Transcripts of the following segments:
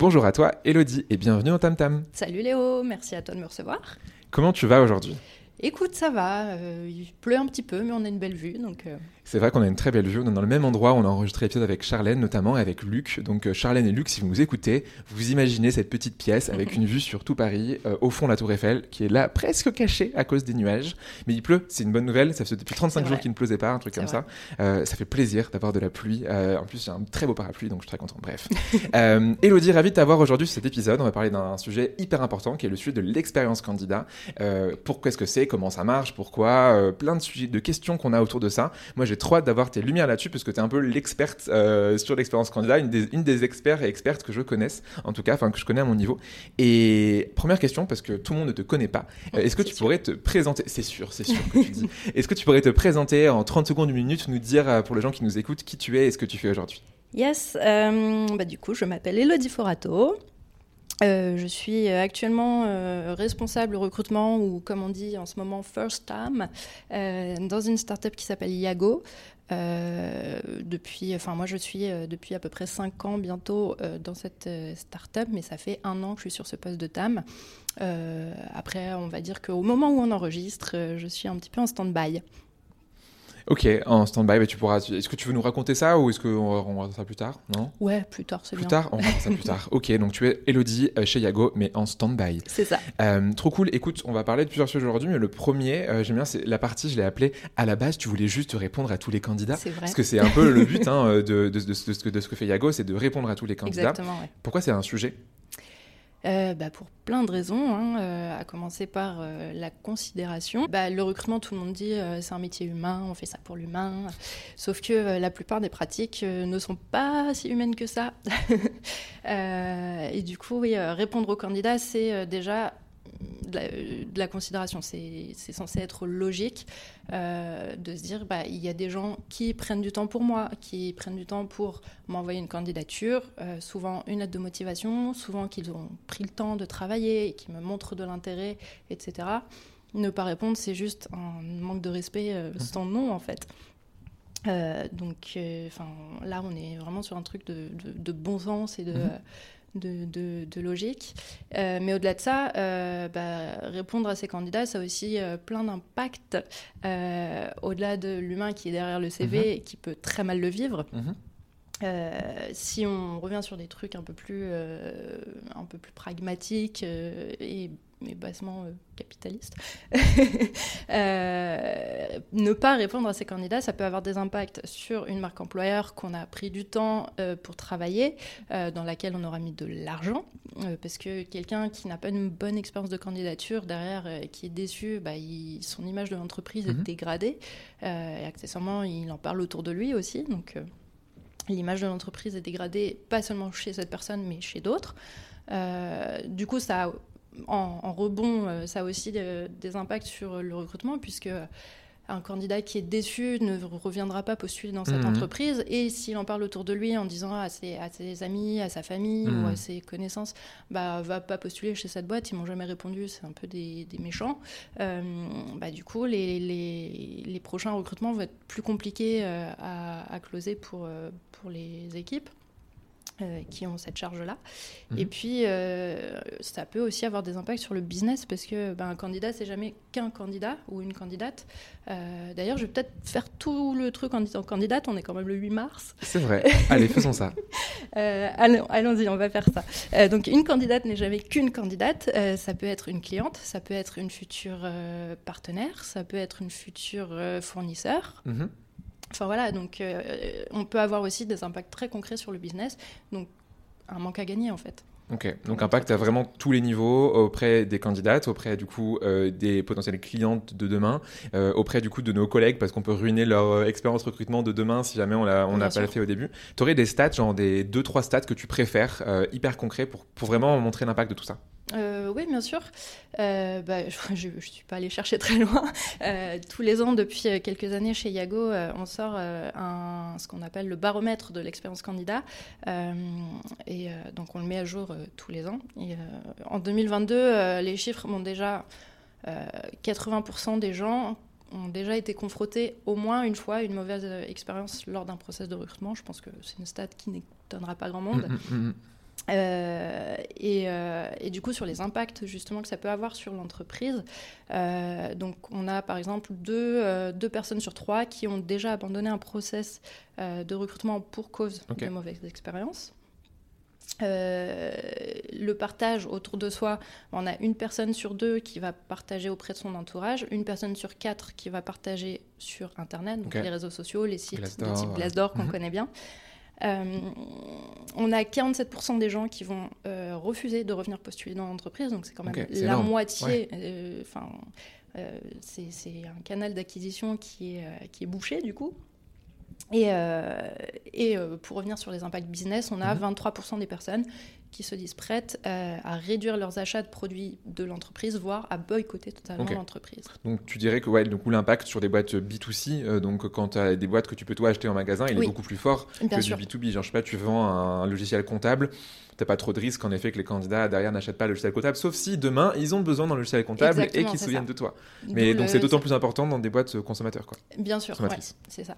Bonjour à toi, Elodie, et bienvenue au Tam Tam. Salut Léo, merci à toi de me recevoir. Comment tu vas aujourd'hui? Écoute, ça va. Euh, il pleut un petit peu, mais on a une belle vue, donc. Euh, c'est vrai qu'on a une très belle vue. On est dans le même endroit où on a enregistré l'épisode avec Charlène, notamment et avec Luc. Donc euh, Charlène et Luc, si vous nous écoutez, vous imaginez cette petite pièce avec une vue sur tout Paris, euh, au fond la Tour Eiffel, qui est là presque cachée à cause des nuages. Mais il pleut, c'est une bonne nouvelle. Ça fait depuis 35 jours qu'il ne pleuvait pas, un truc comme ça. Euh, ça fait plaisir d'avoir de la pluie. en plus, j'ai un très beau parapluie, donc je suis très content. Bref. Elodie, ravi de t'avoir aujourd'hui cet épisode. On va parler d'un sujet hyper important qui est le sujet de l'expérience candidat. pourquoi est-ce que c'est? Comment ça marche? Pourquoi? Plein de sujets, de questions qu'on a autour de ça. Moi, j'ai trop hâte d'avoir tes lumières là-dessus parce que tu es un peu l'experte euh, sur l'expérience candidat, une des, une des experts et expertes que je connaisse, en tout cas, enfin que je connais à mon niveau. Et première question, parce que tout le monde ne te connaît pas, euh, est-ce que tu pourrais te présenter C'est sûr, c'est sûr que tu dis. Est-ce que tu pourrais te présenter en 30 secondes, une minute, nous dire euh, pour les gens qui nous écoutent qui tu es et ce que tu fais aujourd'hui? Yes, bah du coup, je m'appelle Elodie Forato. Je suis actuellement responsable recrutement ou comme on dit en ce moment first time dans une startup qui s'appelle Iago. Euh, depuis, enfin moi je suis euh, depuis à peu près 5 ans bientôt euh, dans cette start-up, mais ça fait un an que je suis sur ce poste de TAM. après, on va dire qu'au moment où on enregistre, je suis un petit peu en stand-by. Ok, en stand-by, bah, tu pourras. Est-ce que tu veux nous raconter ça ou est-ce qu'on va, ça plus tard Non? Ouais, plus tard, c'est bien. Plus tard On va ça plus tard. Ok, donc tu es Elodie euh, chez Yago, mais en stand-by. C'est ça. Euh, trop cool. Écoute, on va parler de plusieurs sujets aujourd'hui, mais le premier, euh, j'aime bien, c'est la partie, je l'ai appelée à la base, tu voulais juste répondre à tous les candidats. C'est vrai. Parce que c'est un peu le but hein, de, de, de, de, ce que, de ce que fait Yago, c'est de répondre à tous les candidats. Exactement, ouais. Pourquoi c'est un sujet? Euh, bah, pour plein de raisons, hein, euh, à commencer par euh, la considération. Bah, le recrutement, tout le monde dit c'est un métier humain, on fait ça pour l'humain. Sauf que la plupart des pratiques ne sont pas si humaines que ça. et du coup, oui, répondre aux candidats, c'est déjà de la, considération. C'est censé être logique euh, de se dire, bah, il y a des gens qui prennent du temps pour moi, qui prennent du temps pour m'envoyer une candidature, euh, souvent une lettre de motivation, souvent qu'ils ont pris le temps de travailler qui me montrent de l'intérêt, etc. Ne pas répondre, c'est juste un manque de respect euh, mmh. sans nom, en fait. donc, enfin, là, on est vraiment sur un truc de, bon sens et de, mmh de, logique. Euh, mais au-delà de ça, euh, bah, répondre à ces candidats, ça a aussi euh, plein d'impacts au-delà de l'humain qui est derrière le CV mhm. et qui peut très mal le vivre. Mhm. si on revient sur des trucs un peu plus, un peu plus pragmatiques et mais bassement euh, capitaliste, euh, ne pas répondre à ces candidats, ça peut avoir des impacts sur une marque employeur qu'on a pris du temps euh, pour travailler, dans laquelle on aura mis de l'argent, parce que quelqu'un qui n'a pas une bonne expérience de candidature derrière, qui est déçu, bah, son image de l'entreprise est mhm. dégradée, et accessoirement, il en parle autour de lui aussi, donc l'image de l'entreprise est dégradée, pas seulement chez cette personne, mais chez d'autres. du coup, ça a en, rebond, euh, ça a aussi des, impacts sur le recrutement, puisque un candidat qui est déçu ne reviendra pas postuler dans cette mhm. entreprise. Et s'il en parle autour de lui en disant à ses, à ses amis, à sa famille ou à mhm. ses connaissances, bah va pas postuler chez cette boîte, ils m'ont jamais répondu, c'est un peu des, méchants. Euh, bah, du coup, les, les, les, prochains recrutements vont être plus compliqués euh, à, à, closer pour, pour les équipes. Euh, qui ont cette charge-là. Mhm. Et puis, euh, ça peut aussi avoir des impacts sur le business parce que ben, un candidat, c'est jamais qu'un candidat ou une candidate. Euh, D'ailleurs, je vais peut-être faire tout le truc en disant candidate. On est quand même le 8 mars. C'est vrai. Allez, faisons ça. Allons- Allons-y, on va faire ça. Donc, une candidate n'est jamais qu'une candidate. Ça peut être une cliente, ça peut être une future partenaire, ça peut être une future fournisseur. Mhm. Enfin voilà, donc euh, on peut avoir aussi des impacts très concrets sur le business. Donc, un manque à gagner en fait. Ok, donc impact à vraiment tous les niveaux, auprès des candidates, auprès du coup euh, des potentielles clientes de demain, euh, auprès du coup de nos collègues, parce qu'on peut ruiner leur euh, expérience recrutement de demain si jamais on l'a on Bien n'a pas sûr. fait au début. Tu aurais des stats, genre des 2-3 stats que tu préfères, euh, hyper concrets, pour, pour vraiment montrer l'impact de tout ça? Euh, oui, bien sûr. Euh, bah, je ne suis pas allée chercher très loin. Euh, tous les ans, depuis quelques années, chez Yago, on sort ce qu'on appelle le baromètre de l'expérience candidat. Et donc, on le met à jour tous les ans. En 2022, euh, les chiffres montrent déjà euh, 80% des gens ont déjà été confrontés au moins une fois à une mauvaise expérience lors d'un process de recrutement. Je pense que c'est une stat qui n'étonnera pas grand monde. Mhm, mhm. Euh, et, euh, et du coup, sur les impacts justement que ça peut avoir sur l'entreprise, euh, donc on a par exemple deux, deux personnes sur trois qui ont déjà abandonné un process de recrutement pour cause de mauvaises expériences. Euh, le partage autour de soi, on a une personne sur deux qui va partager auprès de son entourage, une personne sur quatre qui va partager sur Internet, donc les réseaux sociaux, les sites Glassdoor, de type. Glassdoor qu'on Mhm. connaît bien. Euh, on a 47% des gens qui vont euh, refuser de revenir postuler dans l'entreprise, donc c'est quand même la énorme. moitié. euh, euh, c'est un canal d'acquisition qui est, qui est bouché du coup. Et, euh, et euh, pour revenir sur les impacts business, on a Mhm. 23% des personnes qui se disent prêtes euh, à réduire leurs achats de produits de l'entreprise, voire à boycotter totalement l'entreprise. Donc tu dirais que ouais, l'impact sur des boîtes B2C, euh, donc quand tu as des boîtes que tu peux toi acheter en magasin, il Oui. est beaucoup plus fort Bien que sûr. du B2B. Genre, je sais pas, tu vends un, logiciel comptable, t'as pas trop de risque en effet que les candidats derrière n'achètent pas le logiciel comptable, sauf si demain ils ont besoin d'un logiciel comptable et qu'ils se souviennent ça. de toi. Mais donc le- c'est d'autant plus important dans des boîtes euh, consommateurs. Quoi. Bien sûr, ouais, c'est ça.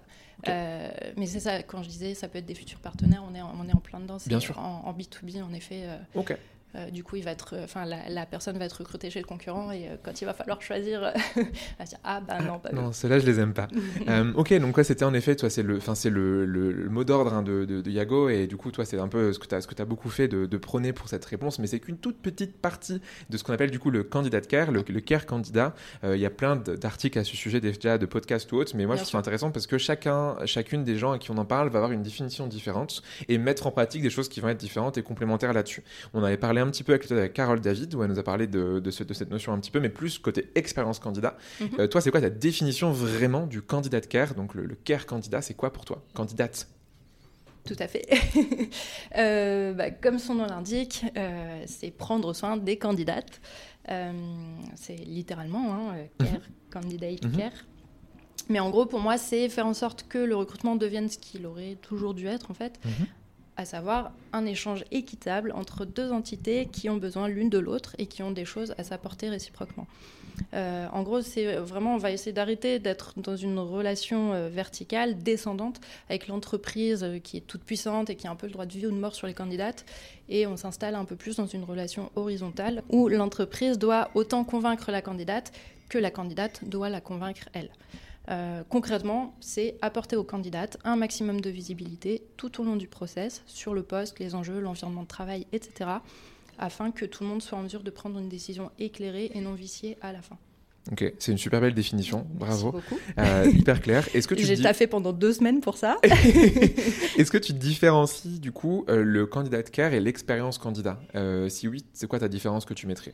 Euh, mais c'est ça, quand je disais, ça peut être des futurs partenaires, on est en, on est en plein dedans. Bien sûr. En, en B2B, en effet, euh, Ok. Euh, du coup, il va être, euh, enfin, la, la personne va être recrutée chez le concurrent et euh, quand il va falloir choisir, elle va dire ah bah non, pas Non, ceux-là, je les aime pas. Euh, ok, donc ouais, c'était en effet, toi, c'est le, enfin, c'est le, le- le mot d'ordre hein, de, de, de Yago, et du coup, toi, c'est un peu ce que tu as, ce que as beaucoup fait de, de prôner pour cette réponse, mais c'est qu'une toute petite partie de ce qu'on appelle du coup le candidat care, le, le care candidat. Il y a plein de- d'articles à ce sujet déjà, de podcasts ou autres, mais moi, Bien je trouve sûr. ça intéressant parce que chacun, chacune des gens à qui on en parle va avoir une définition différente et mettre en pratique des choses qui vont être différentes et complémentaires là-dessus. On avait parlé un petit peu avec, avec Carole David, où elle nous a parlé de, de, ce- de cette notion un petit peu, mais plus côté expérience candidat. Mhm. Euh, toi, c'est quoi ta définition vraiment du candidat care? Donc le, le care candidat, c'est quoi pour toi? Candidate Tout à fait. Euh, bah, comme son nom l'indique, euh, c'est prendre soin des candidates. Euh, c'est littéralement hein, euh, care, candidate Mhm. care. Mais en gros, pour moi, c'est faire en sorte que le recrutement devienne ce qu'il aurait toujours dû être, en fait, Mhm. À savoir un échange équitable entre deux entités qui ont besoin l'une de l'autre et qui ont des choses à s'apporter réciproquement. Euh, en gros, c'est vraiment, on va essayer d'arrêter d'être dans une relation euh, verticale, descendante, avec l'entreprise euh, qui est toute puissante et qui a un peu le droit de vie ou de mort sur les candidates. Et on s'installe un peu plus dans une relation horizontale où l'entreprise doit autant convaincre la candidate que la candidate doit la convaincre elle. Euh, concrètement, c'est apporter aux candidates un maximum de visibilité tout au long du process sur le poste, les enjeux, l'environnement de travail, etc., afin que tout le monde soit en mesure de prendre une décision éclairée et non viciée à la fin. Ok, c'est une super belle définition, bravo. Merci beaucoup. Euh, hyper clair. Est-ce que tu J'ai taffé pendant deux semaines pour ça. Est-ce que tu différencies du coup euh, le candidat care et l'expérience candidat? Si oui, c'est quoi ta différence que tu mettrais?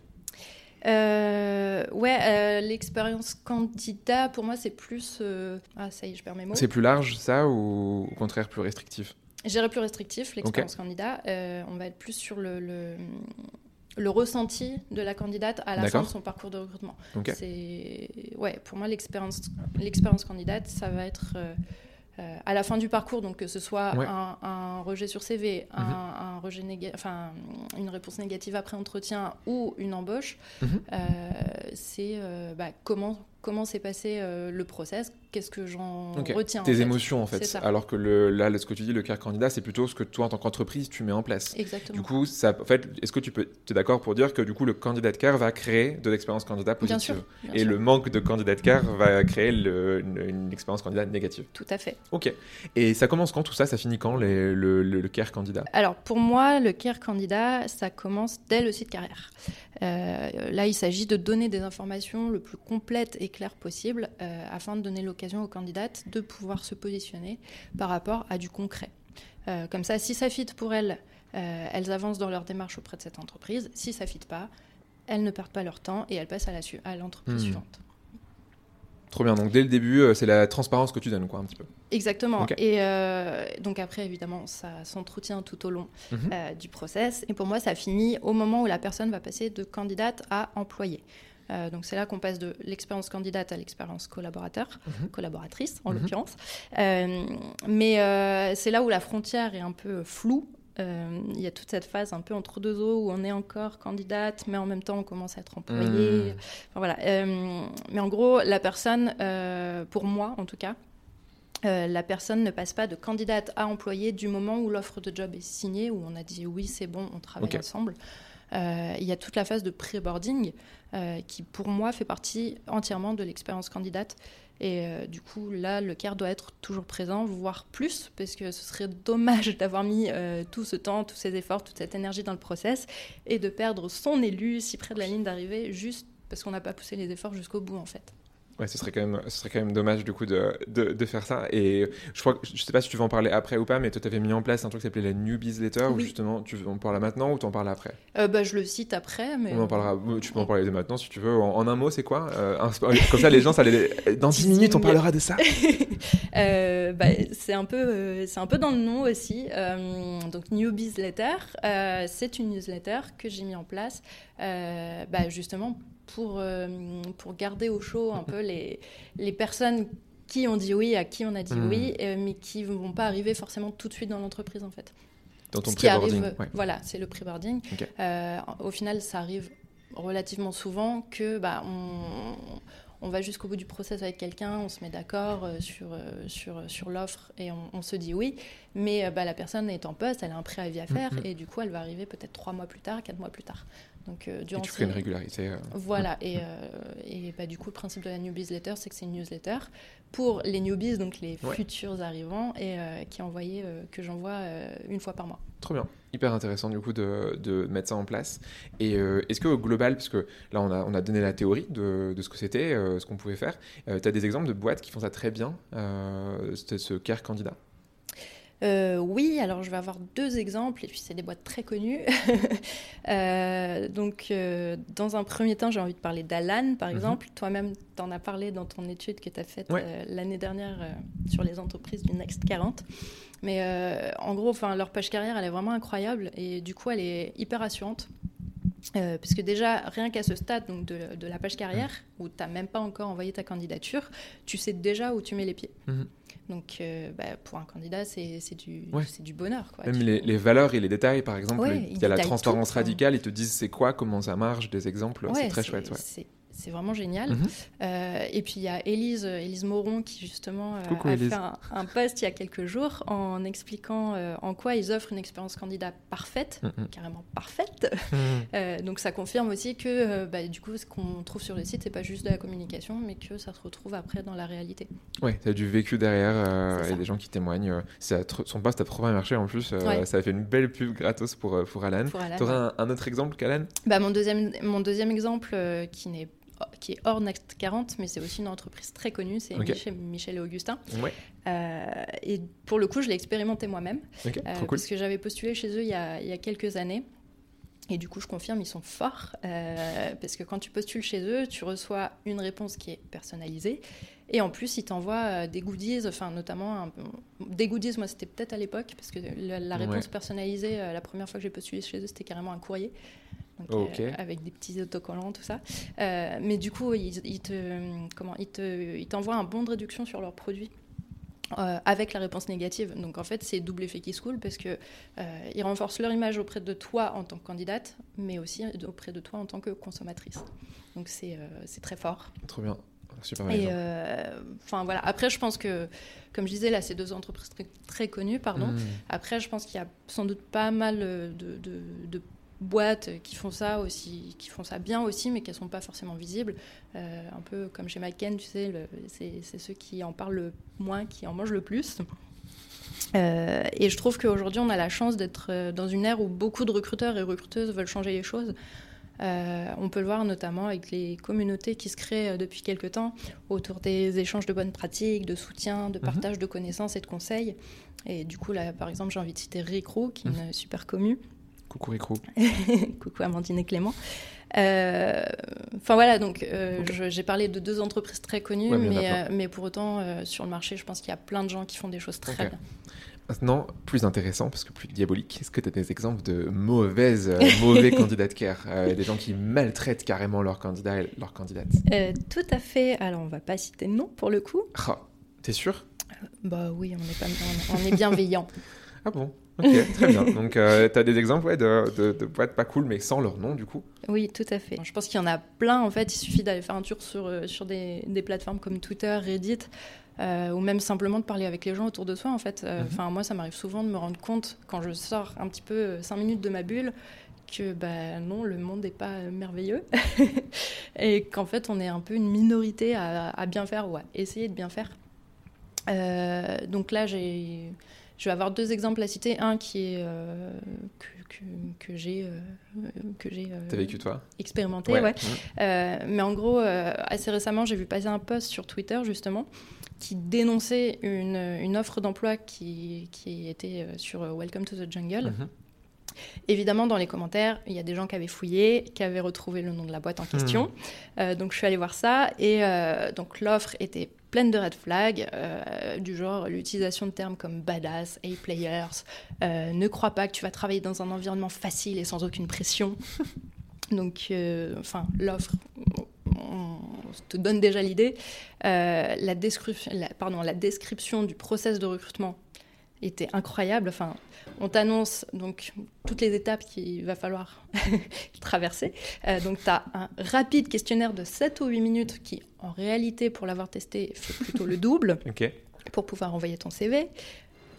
Euh, ouais, euh, l'expérience candidat, pour moi, c'est plus. euh, Ah, ça y est, je perds mes mots. C'est plus large ça ou au contraire plus restrictif? J'irais plus restrictif, l'expérience candidat. Euh, on va être plus sur le, le, le ressenti de la candidate à la fin de son parcours de recrutement. C'est ouais, pour moi l'expérience l'expérience candidate, ça va être euh, à la fin du parcours, donc que ce soit Ouais. un, un rejet sur CV, un, Mhm. un rejet néga- enfin une réponse négative après entretien ou une embauche, Mhm. euh, c'est euh, bah, comment comment s'est passé euh, le process, qu'est-ce que j'en retiens. Tes émotions en fait. Alors que le, là, ce que tu dis, le care candidat, c'est plutôt ce que toi en tant qu'entreprise tu mets en place. Exactement. Du coup, ça, en fait, est-ce que tu peux, es d'accord pour dire que du coup le candidat de care va créer de l'expérience candidat positive et le manque de candidat de care va créer une, expérience candidat négative? Tout à fait. Ok. Et ça commence quand tout ça? Ça finit quand le, le, care candidat? Alors pour moi, le care candidat, ça commence dès le site carrière. Euh, là, il s'agit de donner des informations le plus complètes et claires possible euh, afin de donner l'occasion aux candidates de pouvoir se positionner par rapport à du concret. Euh, comme ça, si ça fit pour elles, elles avancent dans leur démarche auprès de cette entreprise. Si ça fit pas, elles ne perdent pas leur temps et elles passent à l'entreprise hmm. suivante. Trop bien. Donc dès le début, c'est la transparence que tu donnes, quoi, un petit peu. Exactement. Et euh, donc après, évidemment, ça s'entretient tout au long mhm. euh, du process. Et pour moi, ça finit au moment où la personne va passer de candidate à employé. Euh, donc c'est là qu'on passe de l'expérience candidate à l'expérience collaborateur, mhm. collaboratrice en mhm. l'occurrence. mais c'est là où la frontière est un peu floue. Il y a toute cette phase un peu entre deux eaux où on est encore candidate, mais en même temps on commence à être employé. voilà. mais en gros, la personne, pour moi en tout cas, euh, la personne ne passe pas de candidate à employé du moment où l'offre de job est signée, où on a dit oui, c'est bon, on travaille ensemble. Euh, il y a toute la phase de pré-boarding euh, qui, pour moi, fait partie entièrement de l'expérience candidate. Et du coup, là, le CARE doit être toujours présent, voire plus, parce que ce serait dommage d'avoir mis tout ce temps, tous ces efforts, toute cette énergie dans le process et de perdre son élu si près de la ligne d'arrivée juste parce qu'on n'a pas poussé les efforts jusqu'au bout, en fait. Ouais, ce serait quand même, ce serait quand même dommage du coup de, de, faire ça. Et je crois, je sais pas si tu veux en parler après ou pas, mais toi, tu avais mis en place un truc qui s'appelait la Newbies Letter, ou justement, tu en parles maintenant ou tu en parles après? Euh, bah, Je le cite après, mais. On en parlera, tu peux en parler maintenant si tu veux. En, un mot, c'est quoi? Euh, Comme ça, les gens, ça les... dans 10 minutes, on parlera de ça. euh, bah, c'est un, peu, c'est un peu dans le nom aussi. donc, Newbies Letter, c'est une newsletter que j'ai mis en place bah, justement pour, euh, pour garder au chaud un peu les, les personnes qui ont dit oui, à qui on a dit hmm. oui, euh, mais qui ne vont pas arriver forcément tout de suite dans l'entreprise en fait. Dans ton pré-boarding Voilà, c'est le pré-boarding. Euh, au final, ça arrive relativement souvent que bah, on, on va jusqu'au bout du process avec quelqu'un, on se met d'accord sur, sur, sur l'offre et on, se dit oui, mais bah, la personne est en poste, elle a un préavis à faire hmm, hmm. et du coup elle va arriver peut-être trois mois plus tard, quatre mois plus tard. Donc, euh, durant et tu fais une régularité. Euh, voilà, et, euh, et bah, du coup, le principe de la Newbies Letter, c'est que c'est une newsletter pour les newbies, donc les futurs arrivants, et qui est envoyée, que j'envoie une fois par mois. Trop bien, hyper intéressant du coup de, de mettre ça en place. Et est-ce qu'au global, puisque là on a, on a donné la théorie de, de ce que c'était, ce qu'on pouvait faire, tu as des exemples de boîtes qui font ça très bien, ce care candidat? Euh, oui, alors je vais avoir deux exemples, et puis c'est des boîtes très connues. Euh, donc, euh, dans un premier temps, j'ai envie de parler d'Alan, par mhm. exemple. Toi-même, tu en as parlé dans ton étude que tu as faite l'année dernière sur les entreprises du Next 40. Mais en gros, leur page carrière, elle est vraiment incroyable, et du coup, elle est hyper assurante. Puisque déjà, rien qu'à ce stade donc de, la page carrière, mhm. où tu n'as même pas encore envoyé ta candidature, tu sais déjà où tu mets les pieds. Mhm. Donc, euh, bah, pour un candidat, c'est du, du bonheur. Quoi. Même les, les, valeurs et les détails, par exemple, il y a la transparence radicale, ils te disent c'est quoi, comment ça marche, des exemples, c'est très chouette. C'est vraiment génial. Mhm. Euh, et puis il y a Élise, Élise Moron qui justement euh, a fait un, post il y a quelques jours en expliquant euh, en quoi ils offrent une expérience candidat parfaite, mhm. carrément parfaite. Mhm. donc ça confirme aussi que bah, du coup ce qu'on trouve sur le site c'est pas juste de la communication, mais que ça se retrouve après dans la réalité. Ouais, tu as du vécu derrière et des gens qui témoignent. son post a trop bien marché en plus. Ça a fait une belle pub gratos pour, pour Alan. Tu aurais un, autre exemple qu'Alan bah, mon, deuxième, mon deuxième exemple qui n'est qui est hors Next 40, mais c'est aussi une entreprise très connue, c'est Michel, et Augustin. Euh, et pour le coup, je l'ai expérimenté moi-même, euh, parce que j'avais postulé chez eux il y, a, quelques années. Et du coup, je confirme, ils sont forts, euh, parce que quand tu postules chez eux, tu reçois une réponse qui est personnalisée. Et en plus, ils t'envoient des goodies, enfin notamment des goodies, moi c'était peut-être à l'époque, parce que la, réponse personnalisée, la première fois que j'ai postulé chez eux, c'était carrément un courrier. Euh, avec des petits autocollants, tout ça. Euh, mais du coup, ils, te, comment, ils, te, ils t'envoient un bon de réduction sur leurs produits. Euh, avec la réponse négative. Donc en fait, c'est double effet qui se coule parce que ils renforcent leur image auprès de toi en tant que candidate, mais aussi auprès de toi en tant que consommatrice. Donc c'est, c'est très fort. Trop bien. super. Et enfin voilà. Après, je pense que, comme je disais, là, c'est deux entreprises très, très connues, pardon. Hmm. Après, je pense qu'il y a sans doute pas mal de, de, de boîtes qui font ça aussi, qui font ça bien aussi, mais qui ne sont pas forcément visibles. Euh, un peu comme chez McKen, tu sais, c'est ceux qui en parlent le moins, qui en mangent le plus. Euh, et je trouve qu'aujourd'hui, on a la chance d'être euh, dans une ère où beaucoup de recruteurs et recruteuses veulent changer les choses. on peut le voir notamment avec les communautés qui se créent depuis quelques temps autour des échanges de bonnes pratiques, de soutien, de mhm. partage de connaissances et de conseils. Et du coup, là, par exemple, j'ai envie de citer Ricrou, qui est une mhm. super commune. Coucou Ricrou. Coucou Amandine et Clément. Euh, enfin voilà, donc euh, j'ai parlé de deux entreprises très connues, mais, euh, mais, pour autant, sur le marché, je pense qu'il y a plein de gens qui font des choses très bien. Maintenant, plus intéressant, parce que plus diabolique, est-ce que tu as des exemples de mauvaises, mauvais candidats de care Des gens qui maltraitent carrément leurs candidats et leurs candidates? Tout à fait. Alors, on va pas citer de nom pour le coup. Ah, T'es sûr? Bah oui, on est, pas, on est bienveillant. ah bon? Ok, très bien. Donc, euh, tu as des exemples ouais, de, de, de, boîtes pas cool, mais sans leur nom, du coup? Oui, tout à fait. Je pense qu'il y en a plein, en fait. Il suffit d'aller faire un tour sur, euh, sur des, des plateformes comme Twitter, Reddit, euh, ou même simplement de parler avec les gens autour de soi, en fait. Mhm. Enfin, moi, ça m'arrive souvent de me rendre compte, quand je sors un petit peu cinq minutes de ma bulle, que bah, non, le monde n'est pas merveilleux et qu'en fait, on est un peu une minorité à, à bien faire ou à essayer de bien faire. donc là, j'ai je vais avoir deux exemples à citer. Un qui est euh, que, que, j'ai euh, que j'ai euh, vécu toi expérimenté, ouais. Mmh. mais en gros, assez récemment, j'ai vu passer un post sur Twitter justement qui dénonçait une, une offre d'emploi qui, qui était sur Welcome to the Jungle. Mmh. Évidemment, dans les commentaires, il y a des gens qui avaient fouillé, qui avaient retrouvé le nom de la boîte en question. Mmh. donc, je suis allée voir ça. Et donc, l'offre était pleine de red flags, euh, du genre l'utilisation de termes comme badass, A-players, euh, ne crois pas que tu vas travailler dans un environnement facile et sans aucune pression. Donc, euh, enfin, l'offre, on te donne déjà l'idée. la, la, description du process de recrutement était incroyable. Enfin, on t'annonce donc toutes les étapes qu'il va falloir traverser. Euh, donc, tu as un rapide questionnaire de 7 ou 8 minutes qui, en réalité, pour l'avoir testé, fait plutôt le double pour pouvoir envoyer ton CV.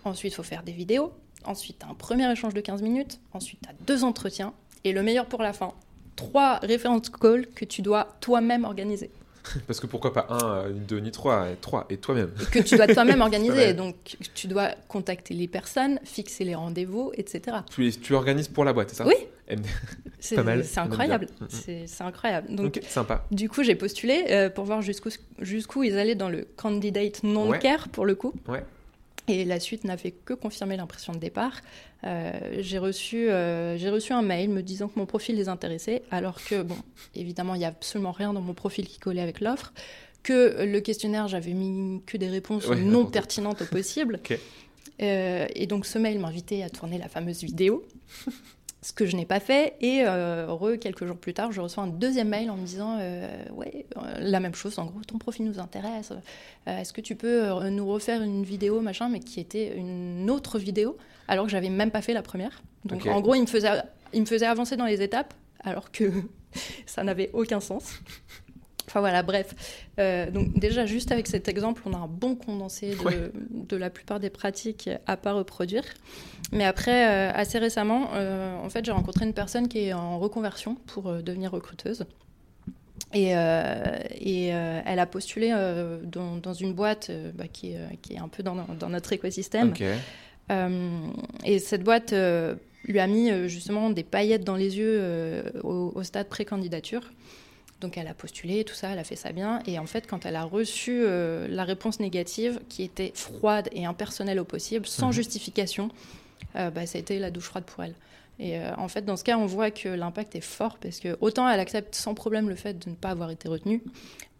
Ensuite, il faut faire des vidéos. Ensuite, tu as un premier échange de 15 minutes. Ensuite, tu as deux entretiens. Et le meilleur pour la fin, trois références calls que tu dois toi-même organiser. Parce que pourquoi pas un, ni deux, ni trois, trois, et toi-même. Que tu dois toi-même organiser. Donc, tu dois contacter les personnes, fixer les rendez-vous, etc. Tu, tu organises pour la boîte, c'est ça? Oui. C'est incroyable. Mm, mm. C'est incroyable. Donc, sympa. Du coup, j'ai postulé euh, pour voir jusqu'où jusqu'où ils allaient dans le candidate non-care, pour le coup. Ouais. Et la suite n'a fait que confirmer l'impression de départ. Euh, j'ai reçu, euh, j'ai reçu un mail me disant que mon profil les intéressait, alors que, bon, évidemment, il n'y a absolument rien dans mon profil qui collait avec l'offre, que le questionnaire, j'avais mis que des réponses non pertinentes au possible. Euh, et donc, ce mail m'invitait à tourner la fameuse vidéo ce que je n'ai pas fait. Et euh, heureux, quelques jours plus tard, je reçois un deuxième mail en me disant euh, Ouais, euh, la même chose, en gros, ton profil nous intéresse. Est-ce que tu peux nous refaire une vidéo, machin, mais qui était une autre vidéo, alors que j'avais même pas fait la première. Donc en gros, il me, faisait, il me faisait avancer dans les étapes, alors que ça n'avait aucun sens. Enfin voilà, bref. Euh, donc déjà, juste avec cet exemple, on a un bon condensé de, la plupart des pratiques à pas reproduire. Mais après, euh, assez récemment, euh, en fait, j'ai rencontré une personne qui est en reconversion pour devenir recruteuse. Et, et elle a postulé dans, une boîte bah, qui, est, qui, est, un peu dans, notre écosystème. et cette boîte lui a mis justement des paillettes dans les yeux au, au, stade pré-candidature. Donc elle a postulé, tout ça, elle a fait ça bien. Et en fait, quand elle a reçu euh, la réponse négative, qui était froide et impersonnelle au possible, sans mhm. justification, euh, bah, ça a été la douche froide pour elle. Et euh, en fait, dans ce cas, on voit que l'impact est fort parce que autant elle accepte sans problème le fait de ne pas avoir été retenue,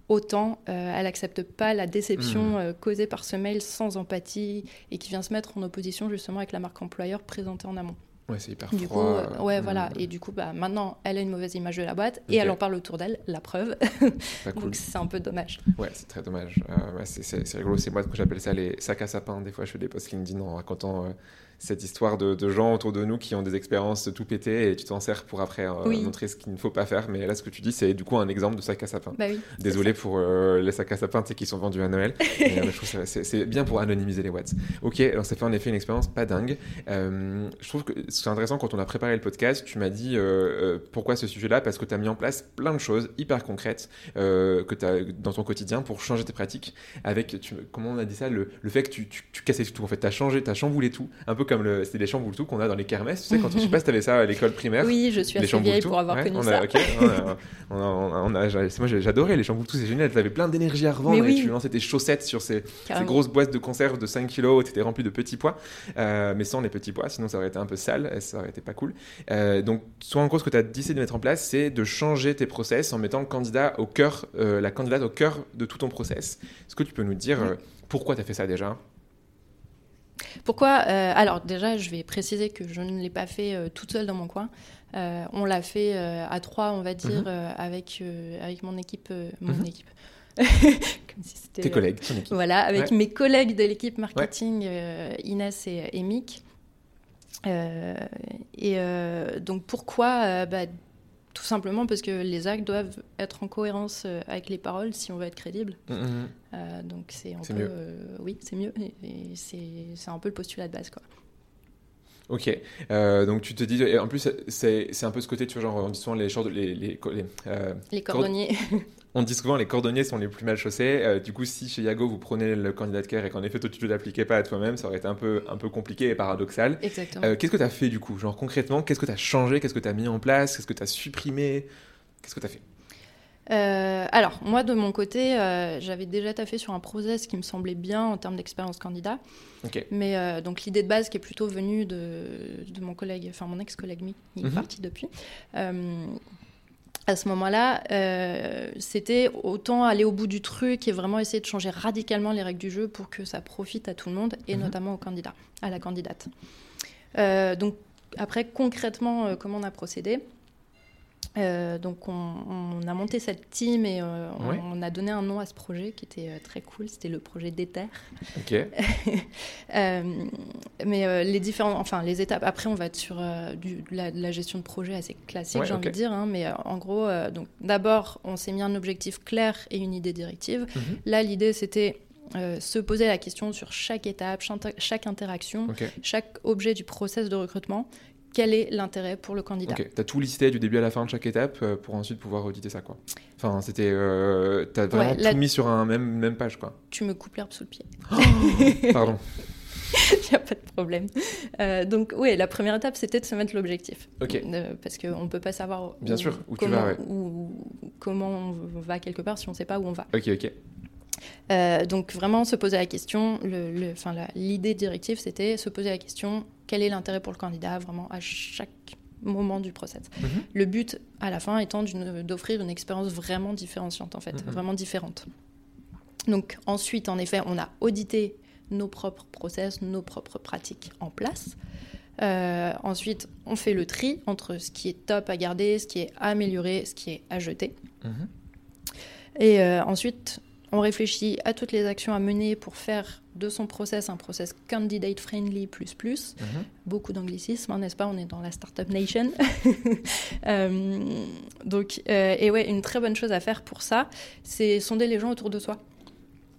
autant elle accepte pas la déception mhm. causée par ce mail sans empathie et qui vient se mettre en opposition justement avec la marque employeur présentée en amont. Ouais, c'est hyper du froid. Coup, euh, ouais, voilà. Mm. Et du coup, bah, maintenant, elle a une mauvaise image de la boîte et elle en parle autour d'elle, la preuve. Donc c'est un peu dommage. Ouais, c'est très dommage. Euh, c'est rigolo. C'est moi que j'appelle ça les sacs à sapin. Des fois, je fais des posts LinkedIn en racontant euh, cette histoire de, de, gens autour de nous qui ont des expériences tout pété et tu t'en sers pour après montrer ce qu'il ne faut pas faire. Mais là, ce que tu dis, c'est du coup un exemple de sac à sapin. Bah oui, Désolé pour les sacs à sapin qui sont vendus à Noël. je trouve c'est bien pour anonymiser les watts. Ok, alors ça fait en effet une expérience pas dingue. je trouve que c'est intéressant quand on a préparé le podcast, tu m'as dit pourquoi ce sujet-là? Parce que tu as mis en place plein de choses hyper concrètes que tu as dans ton quotidien pour changer tes pratiques avec, tu, comment on a dit ça, le, le fait que tu, tu, tu, cassais tout. En fait, tu as changé, tu as chamboulé tout. Un peu comme le, c'était les chamboules tout qu'on a dans les kermesses. Tu sais, quand je sais pas si tu avais ça à l'école primaire. Oui, je suis assez vieille pour avoir connu ça. on a, moi, j'adorais les chamboules tout, c'est génial. Tu avais plein d'énergie à revendre et tu lançais tes chaussettes sur ces, ces, grosses boîtes de conserve de 5 kilos où tu étais rempli de petits pois, euh, mais sans les petits pois, sinon ça aurait été un peu sale et ça aurait été pas cool. Euh, donc, soit en gros, ce que tu as décidé de mettre en place, c'est de changer tes process en mettant le candidat au cœur, euh, la candidate au cœur de tout ton process. Est-ce que tu peux nous dire euh, pourquoi tu as fait ça déjà? Pourquoi euh, Alors déjà, je vais préciser que je ne l'ai pas fait euh, toute seule dans mon coin. on l'a fait à trois, on va dire, mhm. avec, avec mon équipe. mon mhm. équipe. Comme si Tes collègues, ton équipe. Voilà, avec mes collègues de l'équipe marketing, Inès et, et Mick. et donc pourquoi bah, tout simplement parce que les actes doivent être en cohérence euh, avec les paroles si on veut être crédible. Mmh, mmh. Euh, donc c'est un peu. Euh, oui, c'est mieux. Et, c'est un peu le postulat de base, quoi. Ok, donc tu te dis, et en plus c'est un peu ce côté, tu vois, genre on dit souvent les, les, les, les, les cordonniers. on dit souvent les cordonniers sont les plus mal chaussés. Euh, du coup, si chez Yago vous prenez le candidat de care et qu'en effet toi tu ne l'appliquais pas à toi-même, ça aurait été un peu, un peu compliqué et paradoxal. Exactement. Euh, qu'est-ce que tu as fait du coup? Genre concrètement, qu'est-ce que tu as changé? Qu'est-ce que tu as mis en place? Qu'est-ce que tu as supprimé? Qu'est-ce que tu as fait? Euh, alors, moi, de mon côté, j'avais déjà taffé sur un process qui me semblait bien en termes d'expérience candidat. Mais donc, l'idée de base qui est plutôt venue de, de mon collègue, enfin mon ex-collègue, il est mhm. parti depuis à ce moment-là, euh, c'était autant aller au bout du truc et vraiment essayer de changer radicalement les règles du jeu pour que ça profite à tout le monde et mhm. notamment au candidat, à la candidate. Euh, donc après, concrètement, euh, comment on a procédé? Euh, donc on, a monté cette team et euh, on, a donné un nom à ce projet qui était euh, très cool. C'était le projet d'Ether. Ok. mais les différents, enfin les étapes. Après, on va être sur du, la, gestion de projet assez classique, j'ai envie de dire. Hein, mais en gros, donc d'abord, on s'est mis un objectif clair et une idée directive. Mhm. Là, l'idée c'était se poser la question sur chaque étape, chaque, interaction, chaque objet du process de recrutement quel est l'intérêt pour le candidat. Ok, tu as tout listé du début à la fin de chaque étape euh, pour ensuite pouvoir auditer ça, quoi. Enfin, c'était. Euh, tu as vraiment tout mis sur un même, même page, quoi. Tu me coupes l'herbe sous le pied. Oh, pardon. Il n'y a pas de problème. Euh, donc, oui, la première étape, c'était de se mettre l'objectif. Ok. parce qu'on ne peut pas savoir Bien sûr, où comment, tu vas, comment on va quelque part si on ne sait pas où on va. Ok, ok. Euh, donc vraiment se poser la question, l'idée directive c'était se poser la question quel est l'intérêt pour le candidat vraiment à chaque moment du process. Mhm. Le but à la fin étant d'offrir une expérience vraiment différenciante en fait, mhm. vraiment différente. Donc ensuite en effet on a audité nos propres process, nos propres pratiques en place. Euh, ensuite, on fait le tri entre ce qui est top à garder, ce qui est à améliorer, ce qui est à jeter. Mhm. Et euh, ensuite, on réfléchit à toutes les actions à mener pour faire de son process un process candidate friendly plus plus. Mhm. Beaucoup d'anglicisme, hein, n'est-ce pas? On est dans la startup nation. Euh, donc, euh, et ouais, une très bonne chose à faire pour ça, c'est sonder les gens autour de soi.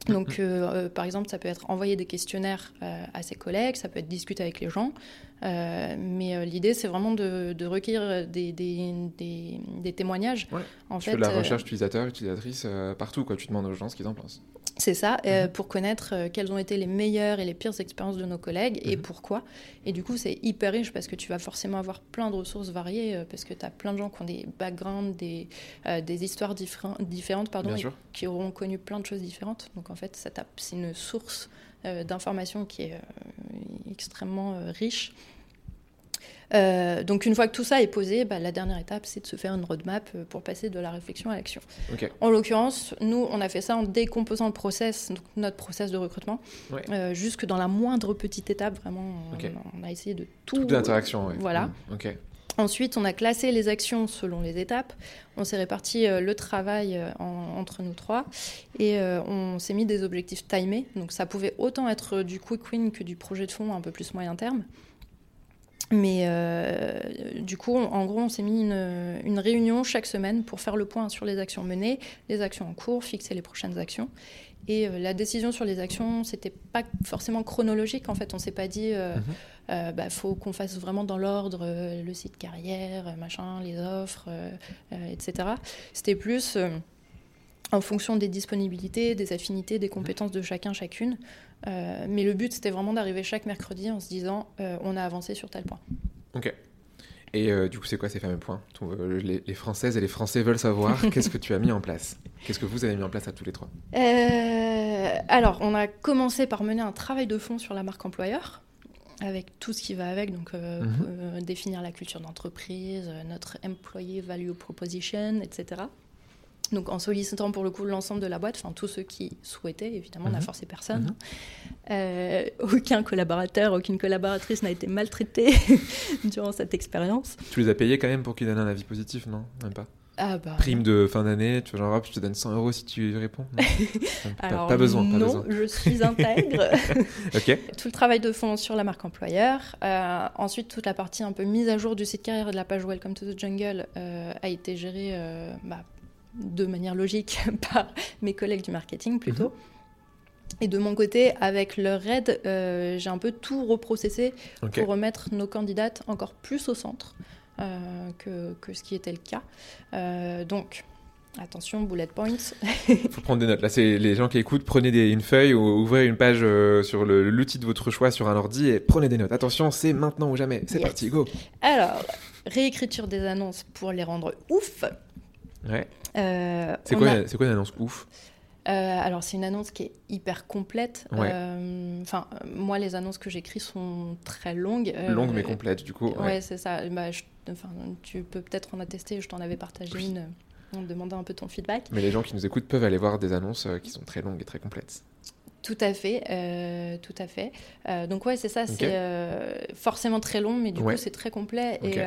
Donc, mhm. euh, par exemple, ça peut être envoyer des questionnaires à ses collègues, ça peut être discuter avec les gens. mais l'idée, c'est vraiment de, recueillir des, des, témoignages. En tu fait, fais de la recherche utilisateur, utilisatrice partout. Quoi. Tu demandes aux gens ce qu'ils en pensent. C'est ça, euh, mhm. pour connaître euh, quelles ont été les meilleures et les pires expériences de nos collègues et mhm. pourquoi. Et du coup, c'est hyper riche parce que tu vas forcément avoir plein de ressources variées, euh, parce que tu as plein de gens qui ont des backgrounds, des, des histoires différentes, pardon, qui auront connu plein de choses différentes. Donc en fait, c'est une source d'informations qui est extrêmement riche. Euh, donc une fois que tout ça est posé, bah, la dernière étape, c'est de se faire une roadmap euh, pour passer de la réflexion à l'action. En l'occurrence, nous, on a fait ça en décomposant le process, donc notre process de recrutement, euh, jusque dans la moindre petite étape. Vraiment, on, a essayé de tout. Toute l'interaction, oui. Voilà. Mmh, Ensuite, on a classé les actions selon les étapes. On s'est réparti le travail entre nous trois et on s'est mis des objectifs timés. Donc, ça pouvait autant être du quick win que du projet de fond un peu plus moyen terme. Mais euh, du coup, en gros, on s'est mis une, une, réunion chaque semaine pour faire le point sur les actions menées, les actions en cours, fixer les prochaines actions. Et euh, la décision sur les actions, c'était pas forcément chronologique. En fait, on s'est pas dit, euh, mhm. euh bah, faut qu'on fasse vraiment dans l'ordre le site carrière, machin, les offres, etc. C'était plus en fonction des disponibilités, des affinités, des compétences de chacun, chacune. Euh, mais le but, c'était vraiment d'arriver chaque mercredi en se disant euh, on a avancé sur tel point. Ok. Et euh, du coup, c'est quoi ces fameux points? Les, les, Françaises et les Français veulent savoir qu'est-ce que tu as mis en place? Qu'est-ce que vous avez mis en place à tous les trois? Alors, on a commencé par mener un travail de fond sur la marque employeur avec tout ce qui va avec, donc mhm. définir la culture d'entreprise, notre employee value proposition, etc. Donc en sollicitant pour le coup l'ensemble de la boîte, enfin tous ceux qui souhaitaient, évidemment, on n'a mhm. forcé personne. Mhm. Euh, aucun collaborateur, aucune collaboratrice n'a été maltraitée durant cette expérience. Tu les as payés quand même pour qu'ils donnent un avis positif, non? Même pas ah bah, Prime de fin d'année, tu vois, genre, je te donne 100 euros si tu réponds. Alors, pas, besoin. Pas non, je suis intègre. ok. Tout le travail de fond sur la marque employeur. Euh, ensuite, toute la partie un peu mise à jour du site carrière et de la page Welcome to the Jungle euh, a été gérée bah, de manière logique par mes collègues du marketing plutôt. Mhm. Et de mon côté, avec leur aide, euh, j'ai un peu tout reprocessé pour remettre nos candidates encore plus au centre euh, que, que, ce qui était le cas. Euh, donc, attention, bullet points. Il faut prendre des notes. Là, c'est les gens qui écoutent, prenez des, une feuille ou ouvrez une page sur l'outil de votre choix sur un ordi et prenez des notes. Attention, c'est maintenant ou jamais. C'est parti, go. Alors, réécriture des annonces pour les rendre ouf. Ouais. Euh, c'est quoi, quoi, une annonce ouf? Euh, alors c'est une annonce qui est hyper complète. Euh, enfin, moi les annonces que j'écris sont très longues. longues mais complètes du coup. Ouais, c'est ça. Bah, tu peux peut-être en attester. Je t'en avais partagé une en demandant un peu ton feedback. Mais les gens qui nous écoutent peuvent aller voir des annonces qui sont très longues et très complètes. Tout à fait, tout à fait. donc ouais, c'est ça. C'est forcément très long, mais du coup c'est très complet et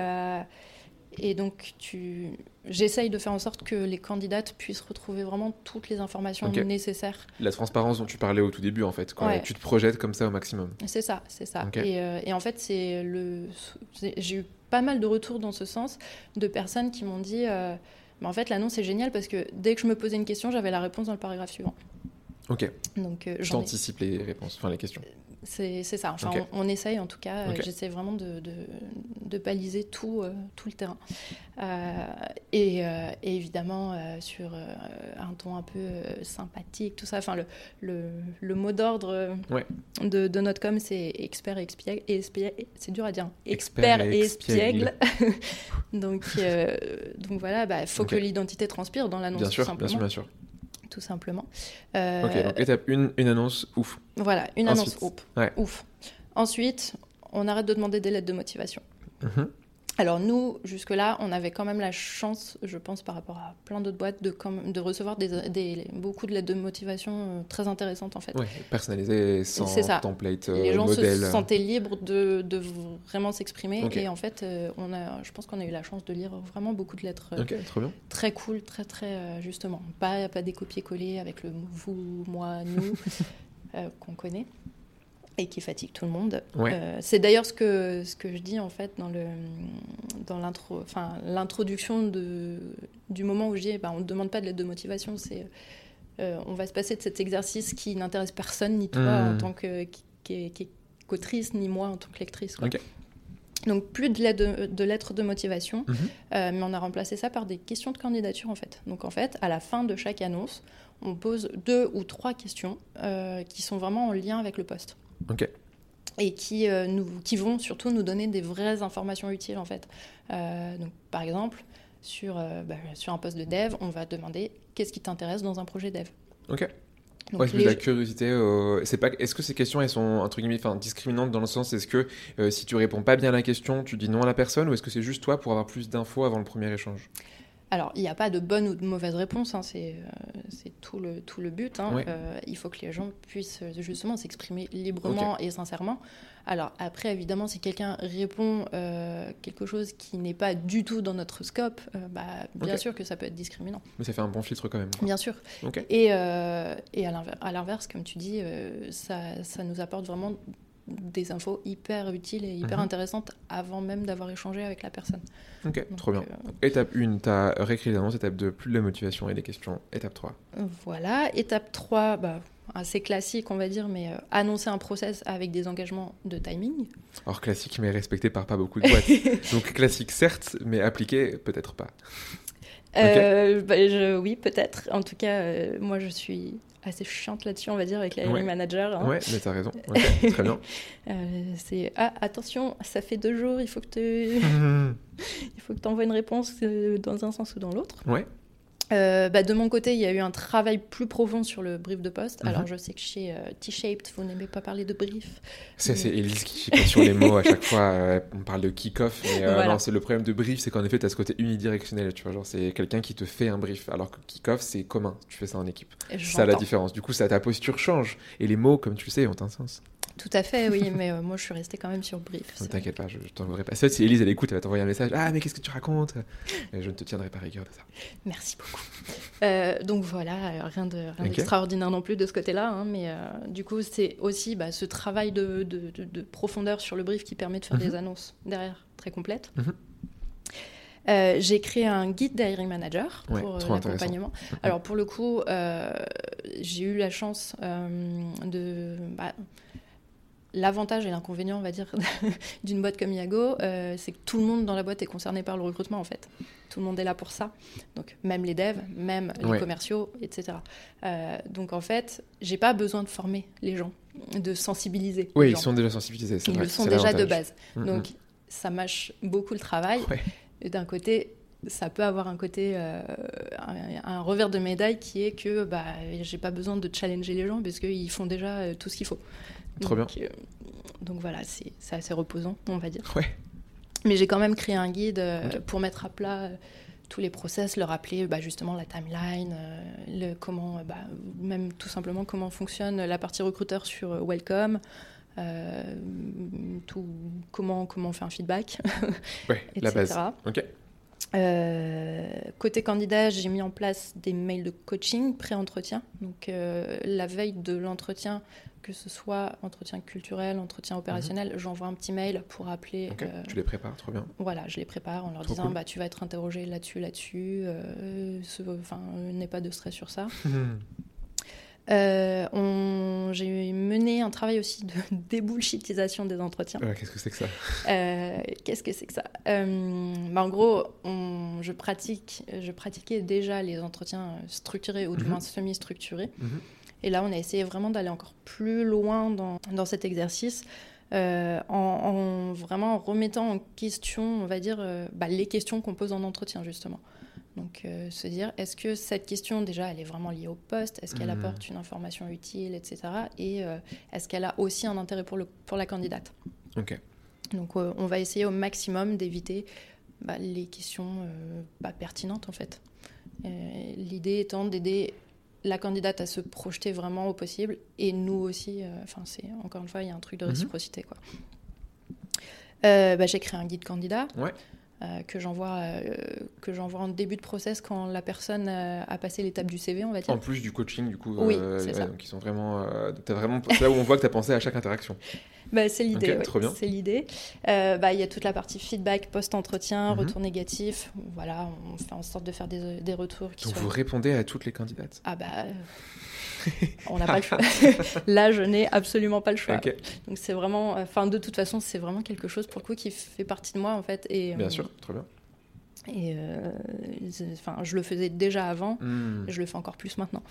et donc, tu... j'essaye de faire en sorte que les candidates puissent retrouver vraiment toutes les informations nécessaires. La transparence dont tu parlais au tout début, en fait, quand tu te projettes comme ça au maximum. C'est ça, c'est ça. Et, euh, et, en fait, c'est le... j'ai eu pas mal de retours dans ce sens de personnes qui m'ont dit euh, en fait, l'annonce est géniale parce que dès que je me posais une question, j'avais la réponse dans le paragraphe suivant. Ok. Donc, euh, j'anticipe les réponses, enfin les questions. C'est ça. Enfin, on, essaye en tout cas. J'essaie vraiment de, de, baliser tout, euh, tout le terrain. Euh, et, évidemment, sur un ton un peu sympathique, tout ça. Enfin, le, le, le mot d'ordre de, de, notre com, c'est expert et espiègle. C'est dur à dire. Expert, et espiègle. donc, donc voilà, il bah, faut que l'identité transpire dans l'annonce. Bien sûr, bien sûr, bien sûr tout simplement. Euh, ok, donc étape 1, une annonce ouf. Voilà, une annonce ouf. ouf. Ensuite, on arrête de demander des lettres de motivation. Mhm. Alors nous, jusque-là, on avait quand même la chance, je pense, par rapport à plein d'autres boîtes, de, de recevoir des, beaucoup de lettres de motivation euh, très intéressantes en fait. Oui, personnalisées, sans template, Les gens se sentaient libres de, de vraiment s'exprimer. Et en fait, euh, on a, je pense qu'on a eu la chance de lire vraiment beaucoup de lettres euh, très cool, très très justement, pas, pas des copier-coller avec le vous, moi, nous qu'on connaît et qui fatigue tout le monde. Euh, c'est d'ailleurs ce que, ce que je dis en fait dans, le, dans l'intro, enfin, l'introduction de, du moment où je dis bah, on ne demande pas de l'aide de motivation, c'est euh, on va se passer de cet exercice qui n'intéresse personne, ni toi en hmm. tant que, qu'autrice, ni moi en tant que lectrice. Donc plus de, lettres de, lettres de motivation, mhm. euh, mais on a remplacé ça par des questions de candidature en fait. Donc en fait, à la fin de chaque annonce, on pose deux ou trois questions qui sont vraiment en lien avec le poste. Et qui, euh, nous, qui vont surtout nous donner des vraies informations utiles en fait. Euh, donc, par exemple, sur, euh, bah, sur un poste de dev, on va demander qu'est-ce qui t'intéresse dans un projet dev. Ok. Donc la curiosité, c'est pas. Est-ce que ces questions elles sont entre guillemets, enfin, discriminantes dans le sens, est-ce que si tu réponds pas bien à la question, tu dis non à la personne, ou est-ce que c'est juste toi pour avoir plus d'infos avant le premier échange? Alors, il n'y a pas de bonne ou de mauvaise réponse, hein, c'est tout, le, tout le but. Hein. il faut que les gens puissent justement s'exprimer librement et sincèrement. Alors après, évidemment, si quelqu'un répond euh, quelque chose qui n'est pas du tout dans notre scope, euh, bah, bien sûr que ça peut être discriminant. Mais ça fait un bon filtre quand même. Bien sûr. Et, euh, et à l'inverse, comme tu dis, ça, ça, nous apporte vraiment des infos hyper utiles et hyper Mhm. intéressantes avant même d'avoir échangé avec la personne. Ok, Donc, trop bien. euh, Étape 1, tu as réécrit les annonces. Étape 2, plus de la motivation et des questions. Étape 3. Voilà, étape 3, bah, assez classique on va dire, mais euh, annoncer un process avec des engagements de timing. Alors classique, mais respecté par pas beaucoup de boîtes. Donc classique, certes, mais appliqué, peut-être pas. Euh, bah, je- oui, peut-être. En tout cas, euh, moi je suis assez chiante là-dessus, on va dire, avec la Ouais. manager. hein. Ouais, mais t'as raison. Très bien. Euh, c'est ah attention, ça fait deux jours, il faut que tu il faut que t'envoies une réponse dans un sens ou dans l'autre. Ouais. Euh, bah, de mon côté, il y a eu un travail plus profond sur le brief de poste. Mhm. Alors, je sais que chez euh, T-Shaped, vous n'aimez pas parler de brief. C'est Elise qui chipote sur les mots à chaque fois. euh, on parle de kick-off, mais Voilà. c'est le problème de brief, c'est qu'en effet, tu as ce côté unidirectionnel. Tu vois, genre, c'est quelqu'un qui te fait un brief, alors que kick-off, c'est commun. Tu fais ça en équipe. C'est ça la différence. Du coup, ça, ta posture change. Et les mots, comme tu le sais, ont un sens. Tout à fait, oui, mais euh, moi, je suis restée quand même sur brief. Ne t'inquiète pas, je, je t'en voudrais pas. Si Elise, elle écoute, elle va t'envoyer un message. Ah, mais qu'est-ce que tu racontes? Et Je ne te tiendrai pas rigueur de ça. Merci beaucoup. Euh, donc voilà, euh, rien de d'extraordinaire non plus de ce côté-là, hein, mais euh, du coup c'est aussi bah, ce travail de, de- de- de profondeur sur le brief qui permet de faire Mhm. des annonces derrière très complètes. Mhm. Euh, j'ai créé un guide d'hiring manager Ouais, pour euh, trop intéressant. l'accompagnement. Alors pour le coup, euh, j'ai eu la chance euh, de... bah, L'avantage et l'inconvénient, on va dire, d'une boîte comme Iago, euh, c'est que tout le monde dans la boîte est concerné par le recrutement, en fait. Tout le monde est là pour ça. Donc, même les devs, même les Ouais. commerciaux, etc. Euh, donc, en fait, j'ai pas besoin de former les gens, de sensibiliser. Oui, ils sont déjà sensibilisés. Ils vrai, le sont déjà de base. Mm, Donc, ça mâche beaucoup le travail. Ouais. D'un côté, ça peut avoir un côté, euh, un, un revers de médaille qui est que bah, j'ai pas besoin de challenger les gens parce qu'ils font déjà tout ce qu'il faut. Trop donc, euh, donc voilà, c'est assez reposant, on va dire. Ouais. Mais j'ai quand même créé un guide euh, pour mettre à plat euh, tous les process, leur rappeler bah, justement la timeline, euh, le, comment, bah, même tout simplement comment fonctionne la partie recruteur sur Welcome. euh, tout, comment, comment on fait un feedback, Ouais, la etc. base. Euh, côté candidat, j'ai mis en place des mails de coaching pré-entretien. Donc la veille de l'entretien, que ce soit entretien culturel, entretien opérationnel, j'envoie un petit mail pour appeler. Mhm. Ok. euh, Tu les prépares, trop bien. voilà, je les prépare en leur Trop disant cool. bah tu vas être interrogé là-dessus, là-dessus. euh, Enfin, euh, n'aie pas de stress sur ça. Euh, on- J'ai mené un travail aussi de débullshitisation des entretiens. Euh, Qu'est-ce que c'est que ça? Euh, Qu'est-ce que c'est que ça? Euh, bah, En gros, on- je, pratique, je pratiquais déjà les entretiens structurés ou du Mhm. moins semi-structurés. Mhm. Et là, on a essayé vraiment d'aller encore plus loin dans, dans cet exercice. euh, en, en vraiment remettant en question, on va dire, euh, bah, les questions qu'on pose en entretien, justement. Donc, euh, se dire, est-ce que cette question, déjà, elle est vraiment liée au poste? Est-ce qu'elle Mhm. apporte une information utile, etc. Et est-ce qu'elle a aussi un intérêt pour, le, pour la candidate? Ok. donc on va essayer au maximum d'éviter bah, les questions bah, pertinentes en fait. L'idée étant d'aider la candidate à se projeter vraiment au possible et nous aussi, euh, enfin c'est encore une fois il y a un truc de Mhm. réciprocité quoi. Euh, bah, J'ai créé un guide candidat Ouais. euh, que j'envoie euh, que j'envoie en début de process quand la personne euh, a passé l'étape du CV on va dire. En plus du coaching, du coup, Oui, ouais, ils sont vraiment. vraiment c'est là où on voit que tu as pensé à chaque interaction. Bah, c'est l'idée. Ouais. C'est l'idée. Euh, bah, il y a toute la partie feedback post-entretien, Mhm. retour négatif. Voilà, on fait en sorte de faire des, des retours qui Donc soient. vous répondez à toutes les candidates. Ah bah. euh, on n'a pas le choix. Là, je n'ai absolument pas le choix. Donc c'est vraiment, enfin de toute façon, c'est vraiment quelque chose pour le coup qui fait partie de moi en fait. Et, bien euh, sûr, très bien. Et euh, je le faisais déjà avant, Hmm, je le fais encore plus maintenant,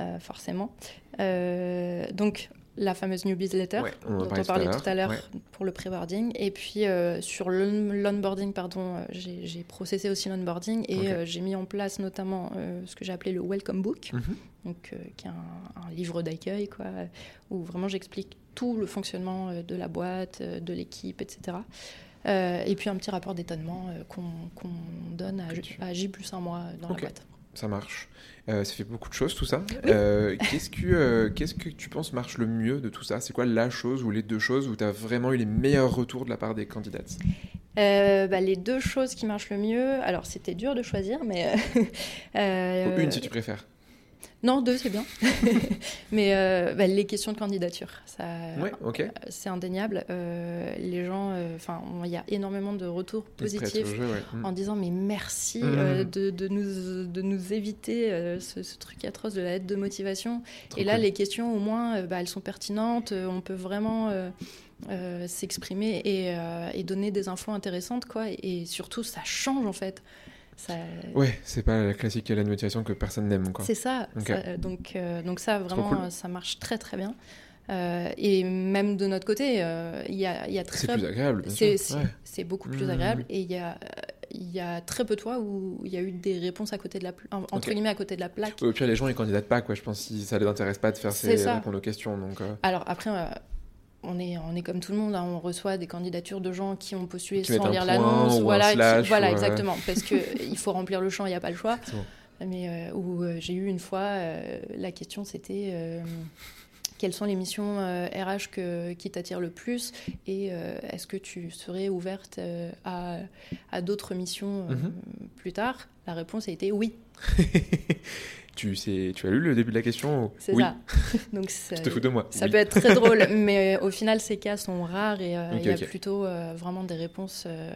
euh, forcément. Euh, donc la fameuse newbies letter ouais, on dont on parlait tout à l'heure Ouais. pour le pré-boarding. Et puis sur l'on- l'onboarding, pardon, j'ai processé aussi l'onboarding et j'ai mis en place notamment ce que j'ai appelé le Welcome Book, Mhm. donc, qui est un, un livre d'accueil, quoi, où vraiment j'explique tout le fonctionnement de la boîte, de l'équipe, etc. Euh, et puis un petit rapport d'étonnement euh, qu'on donne à, à J plus un mois dans la boîte. Ça marche. Euh, ça fait beaucoup de choses tout ça. Euh, Qu'est-ce que euh, qu'est-ce que tu penses marche le mieux de tout ça? C'est quoi la chose ou les deux choses où tu as vraiment eu les meilleurs retours de la part des candidates? Bah, les deux choses qui marchent le mieux, alors c'était dur de choisir, mais... Ou une si tu préfères. Non, deux, c'est bien. Mais euh, bah, les questions de candidature, ça, Ouais, ok. c'est indéniable. Euh, les gens, euh, enfin, il y a énormément de retours positifs au jeu, ouais. Mm. en disant mais merci Mhm. euh, de, de nous, de nous éviter euh, ce, ce truc atroce de la lettre de motivation. Trop Et là, cool. les questions, au moins, euh, bah, elles sont pertinentes. euh, on peut vraiment euh, euh, s'exprimer et, euh, et donner des infos intéressantes, quoi. Et surtout, ça change en fait. Ça, Ouais, c'est pas la classique lettre de motivation que personne n'aime, c'est ça. Ok. ça, donc, euh, donc ça, vraiment, cool. euh, ça marche très très bien. Euh, et même de notre côté, euh, il y, a, y a C'est très plus agréable, c'est c'est- Ouais. c'est beaucoup plus Mhm. agréable et il y a, euh, il y a très peu de fois où il y a eu des réponses à côté de la entre Ok. guillemets à côté de la plaque. Au pire, les gens, ils candidatent pas, quoi. Je pense si ça les intéresse pas de faire C'est ces ça. répondre aux questions, donc. euh, Alors après, euh, on est, on est comme tout le monde, hein, on reçoit des candidatures de gens qui ont postulé Qui sans lire l'annonce, voilà, slash voilà euh, exactement, parce que il faut remplir le champ, il n'y a pas le choix. Mais euh, où euh, j'ai eu une fois, euh, la question c'était euh, quelles sont les missions euh, RH que, qui t'attirent le plus et euh, est-ce que tu serais ouverte euh, à, à d'autres missions euh, Mhm. plus tard? La réponse a été oui, tu, sais, tu as lu le début de la question c'est Oui, ça. Donc tu te fous de moi. ça Oui. peut être très drôle, mais euh, au final ces cas sont rares et euh, il y a plutôt euh, vraiment des réponses euh,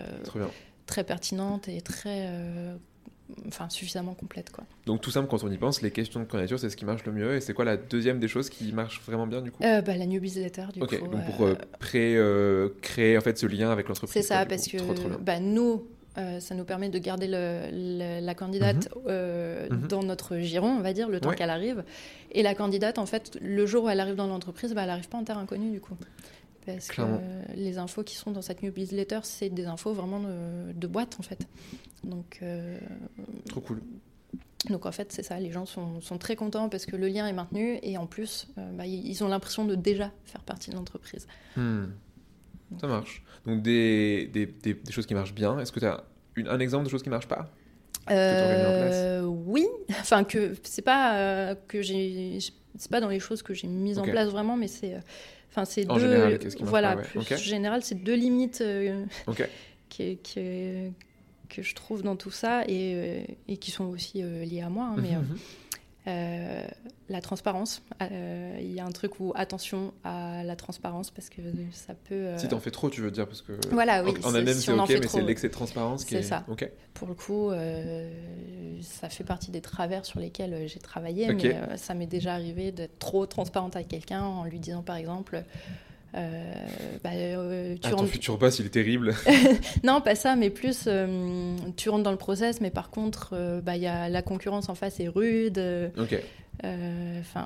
très pertinentes et très, enfin suffisamment complètes quoi. Donc, tout simple, quand on y pense, les questions de candidature, c'est ce qui marche le mieux. Et c'est quoi la deuxième des choses qui marche vraiment bien, du coup? Bah, la newsletter du Ok, coup. donc pour pré, créer en fait ce lien avec l'entreprise. C'est ça, quoi, parce coup. que Trop, trop bien. bah, nous, euh, ça nous permet de garder le- le- la candidate euh, Mhm. dans notre giron, on va dire, le temps Ouais. qu'elle arrive. Et la candidate, en fait, le jour où elle arrive dans l'entreprise, bah, elle n'arrive pas en terre inconnue, du coup. Parce que Clairement. les infos qui sont dans cette newsletter, c'est des infos vraiment de, de boîte, en fait. Donc, euh, Trop cool. donc en fait, c'est ça, les gens sont, sont très contents parce que le lien est maintenu et en plus, bah, ils ils ont l'impression de déjà faire partie de l'entreprise. Hmm. Ça marche. Donc, des, des, des, des choses qui marchent bien. Est-ce que tu as une, un exemple de choses qui marchent pas Euh, oui, enfin que c'est pas euh, que j'ai, c'est pas dans les choses que j'ai mises en place vraiment, mais c'est, euh, enfin c'est deux, général, voilà, pas, ouais. plus général, c'est deux limites euh, Ok. qui, qui- que je trouve dans tout ça et, euh, et qui sont aussi euh, liées à moi, hein, mais euh, Mhm. Euh, la transparence. Euh, Il y a un truc où attention à la transparence parce que ça peut. euh, Si t'en fais trop, tu veux dire, parce que. Voilà, oui, En c'est- elle-même, si c'est en ok, fait mais c'est l'excès de transparence qui c'est est. ça. Ok. Pour le coup, ça fait partie des travers sur lesquels j'ai travaillé, mais ça m'est déjà arrivé d'être trop transparente avec quelqu'un en lui disant par exemple. Euh, bah, euh, tu Ah, ton rentres- futur boss, il est terrible. Non, pas ça, mais plus euh, tu rentres dans le process, mais par contre, bah, y a la concurrence en face est rude. ok.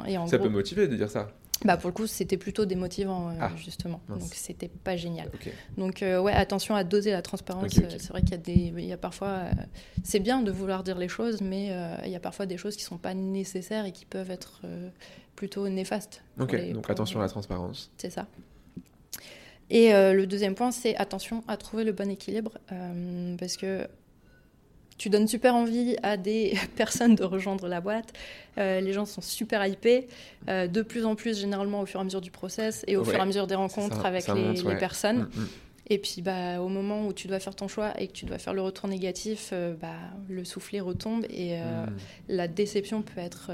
et en Ça gros, peut motiver de dire ça. bah, pour le coup, c'était plutôt démotivant Ah, justement, mince. donc c'était pas génial. Ok. Donc ouais, attention à doser la transparence. C'est vrai qu'il y a des, y a parfois, c'est bien de vouloir dire les choses, mais il y a parfois des choses qui sont pas nécessaires et qui peuvent être plutôt néfastes. Ok. les- Donc, attention à la transparence. C'est ça. Et euh, le deuxième point, c'est attention à trouver le bon équilibre, euh, parce que tu donnes super envie à des personnes de rejoindre la boîte. Euh, les gens sont super hypés. Euh, de plus en plus, généralement, au fur et à mesure du process et au Ouais. fur et à mesure des rencontres Ça- avec ça les, monte, les personnes. Mm, mm. Et puis, bah, au moment où tu dois faire ton choix et que tu dois faire le retour négatif, euh, bah, le soufflet retombe et Mm. la déception peut être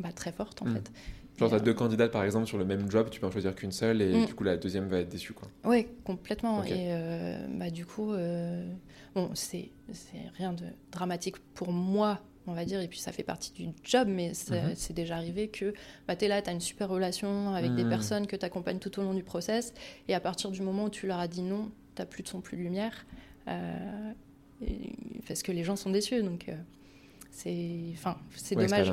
bah, très forte, en Mm. fait. Genre, t'as euh, deux candidates par exemple sur le même job, tu peux en choisir qu'une seule et Mm. du coup la deuxième va être déçue quoi. Oui, complètement. Et euh, bah, du coup, euh, bon, c'est c'est rien de dramatique pour moi, on va dire, et puis ça fait partie du job, mais c'est Mhm. c'est déjà arrivé que bah, tu es là, tu as une super relation avec des Mhm. personnes que tu accompagnes tout au long du process, et à partir du moment où tu leur as dit non, tu plus de son, plus de lumière, euh, et- parce que les gens sont déçus, donc euh, c'est enfin, c'est Ouais, dommage.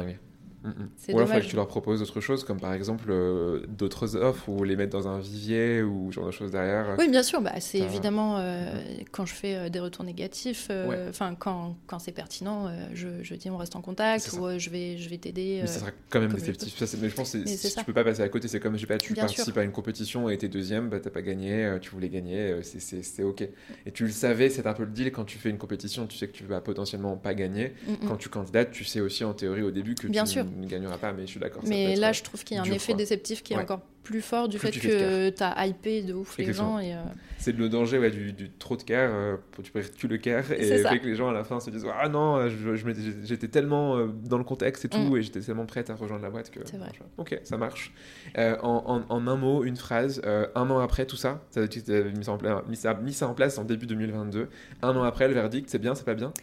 Ou alors, il faudrait que tu leur proposes autre chose, comme par exemple euh, d'autres offres ou les mettre dans un vivier ou ce genre de choses derrière. Oui, bien sûr. Bah, c'est évidemment euh, quand je fais euh, des retours négatifs, enfin quand, quand c'est pertinent, je, je dis on reste en contact ou je vais je vais t'aider. Mais ça sera quand même déceptif. Ça, mais je pense que si tu peux pas passer à côté, c'est comme, je sais pas, tu Bien participes sûr. à une compétition et t'es deuxième, bah t'as pas gagné, tu voulais gagner, c'est ok. Et tu le savais, c'est un peu le deal quand tu fais une compétition, tu sais que tu vas potentiellement pas gagner. mm, mm. Quand tu candidates, tu sais aussi en théorie au début que Bien tu sûr. Ne gagneras pas, mais je suis d'accord. Mais là, euh, je trouve qu'il y a un effet déceptif qui est Ouais. encore plus fort du Plus fait que tu as hypé de ouf les gens. Euh, C'est le danger ouais, du, du trop de care, euh, tu peux tu le care, et fait que les gens à la fin se disent Ah non, je, je m'étais- j'étais tellement euh, dans le contexte et tout, Mm. et j'étais tellement prête à rejoindre la boîte que. C'est vrai. Ok, ça marche. Euh, en, en- en un mot, une phrase, un an après tout ça, tu as ça, mis ça en place en début 2022, un an après, le verdict, c'est bien, c'est pas bien?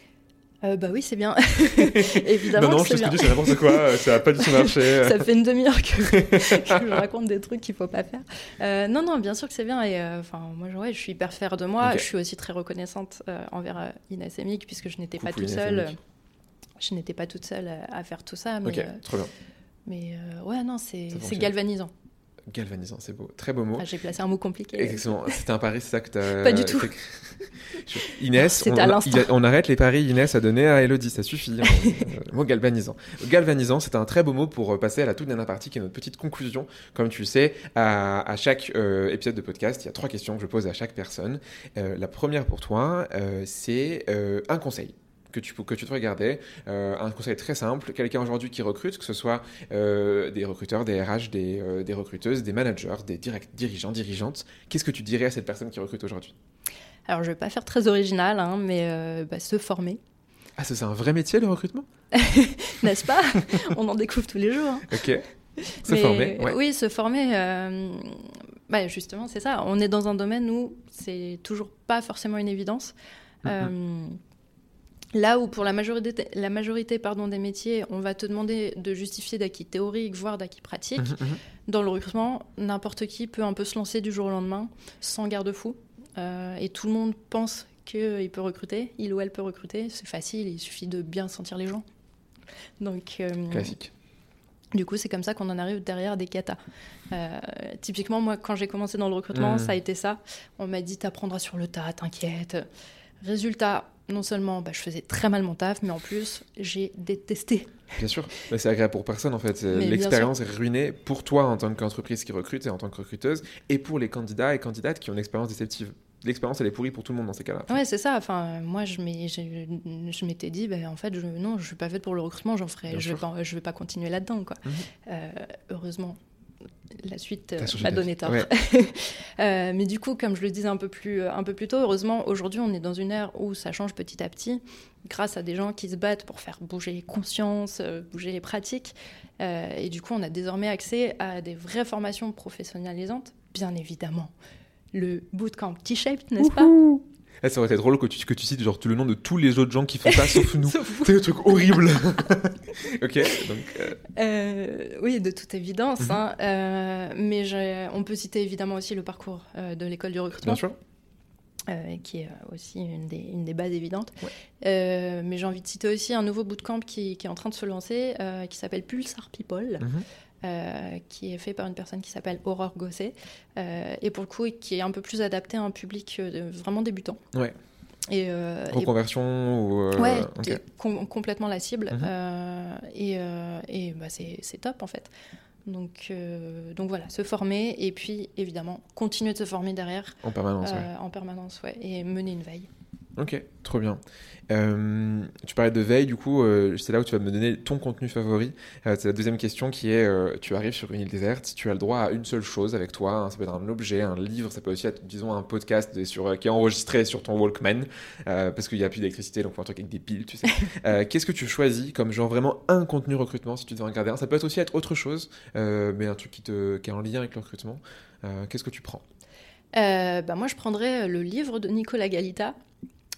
Euh, bah oui, c'est bien. Évidemment, Non, non, que je tu dis, c'est n'importe quoi, euh, ça a pas du tout marché. Ça fait une demi-heure que, que je raconte des trucs qu'il faut pas faire. Euh, non, non, bien sûr que c'est bien. Et euh, enfin, moi, je- ouais, je suis hyper fière de moi. Je suis aussi très reconnaissante envers Mick, puisque je n'étais pas toute seule. Je n'étais pas toute seule à, faire tout ça. Mais, Ok, trop bien. mais ouais, non, c'est galvanisant. Galvanisant, c'est beau. Très beau mot. Ah, J'ai placé un mot compliqué. Exactement, c'était un pari, c'est ça que t'as. Pas du tout. Inès, on, à arrête les paris Inès a donné à Elodie, ça suffit. hein. Mot galvanisant. Galvanisant, c'est un très beau mot pour euh, passer à la toute dernière partie qui est notre petite conclusion. Comme tu le sais, à, à chaque euh, épisode de podcast, il y a trois questions que je pose à chaque personne. Euh, la première pour toi, euh, c'est un conseil. Que tu, que tu te regardais, euh, un conseil très simple, quelqu'un aujourd'hui qui recrute, que ce soit euh, des recruteurs, des RH, des, euh, des recruteuses, des managers, des direct, dirigeants, dirigeantes, qu'est-ce que tu dirais à cette personne qui recrute aujourd'hui? Alors, je vais pas faire très original, hein, mais bah, se former, Ah, ça c'est un vrai métier le recrutement? N'est-ce pas? On en découvre tous les jours. hein. Ok. Se Mais, former, ouais. Oui, se former. bah, justement, c'est ça. On est dans un domaine où c'est toujours pas forcément une évidence. Mhm. Euh, là où pour la majorité, la majorité pardon, des métiers, on va te demander de justifier d'acquis théoriques, voire d'acquis pratiques. Mhm, mhm. Dans le recrutement, n'importe qui peut un peu se lancer du jour au lendemain sans garde-fou. Euh, et tout le monde pense qu'il peut recruter, il ou elle peut recruter. C'est facile, il suffit de bien sentir les gens. Donc, euh, Classique. du coup, c'est comme ça qu'on en arrive derrière des katas. Euh, typiquement, moi, quand j'ai commencé dans le recrutement, ça a été ça. On m'a dit, t'apprendras sur le tas, t'inquiète. Résultat, non seulement bah, je faisais très mal mon taf, mais en plus, j'ai détesté. Bien sûr. Mais c'est agréable pour personne en fait. L'expérience est ruinée pour toi en tant qu'entreprise qui recrute et en tant que recruteuse et pour les candidats et candidates qui ont une expérience déceptive. L'expérience elle est pourrie pour tout le monde dans ces cas-là. Ouais, c'est ça. Enfin, moi, je m'étais dit, bah, en fait, je, non, je suis pas faite pour le recrutement. J'en ferai, Bien je vais sûr. pas, je vais pas continuer là-dedans, quoi. Mhm. Euh, heureusement, la suite euh, m'a donné tort. Ouais. Euh, mais du coup, comme je le disais un peu plus, un peu plus tôt, heureusement, aujourd'hui, on est dans une ère où ça change petit à petit, grâce à des gens qui se battent pour faire bouger les consciences, euh, bouger les pratiques. Euh, et du coup, on a désormais accès à des vraies formations professionnalisantes, bien évidemment. Le bootcamp T-Shape, n'est-ce pas? Eh, ça aurait été drôle que tu, que tu cites genre tout le nom de tous les autres gens qui font ça sauf nous. C'est le truc horrible. ok, donc euh, Euh, oui, de toute évidence. Mhm. hein. Euh, mais on peut citer évidemment aussi le parcours euh, de l'école du recrutement. bien sûr. euh, qui est aussi une des, une des bases évidentes. Ouais. Euh, mais j'ai envie de citer aussi un nouveau bootcamp qui, qui est en train de se lancer, euh, qui s'appelle Pulsar People, Mhm. Euh, qui est fait par une personne qui s'appelle Aurore Gosset, euh, et pour le coup, qui est un peu plus adapté à un public euh, vraiment débutant. Ouais. Et, euh, et- Reconversion ou. Ouais, com- complètement la cible. Mhm. et et bah, c'est top en fait. Donc, donc voilà, se former et puis évidemment continuer de se former derrière En permanence, ouais. en permanence ouais, et mener une veille. Ok, trop bien. Euh, tu parlais de veille, du coup, euh, c'est là où tu vas me donner ton contenu favori. Euh, c'est la deuxième question qui est, tu arrives sur une île déserte, tu as le droit à une seule chose avec toi, hein, ça peut être un objet, un livre, ça peut aussi être, disons, un podcast sur, qui est enregistré sur ton Walkman, parce qu'il n'y a plus d'électricité, donc faut un truc avec des piles, tu sais. Qu'est-ce que tu choisis comme genre vraiment un contenu recrutement, si tu devais en regarder un? Ça peut être aussi être autre chose, mais un truc qui, te, qui est en lien avec le recrutement. Qu'est-ce que tu prends? Bah, moi, je prendrais le livre de Nicolas Galita.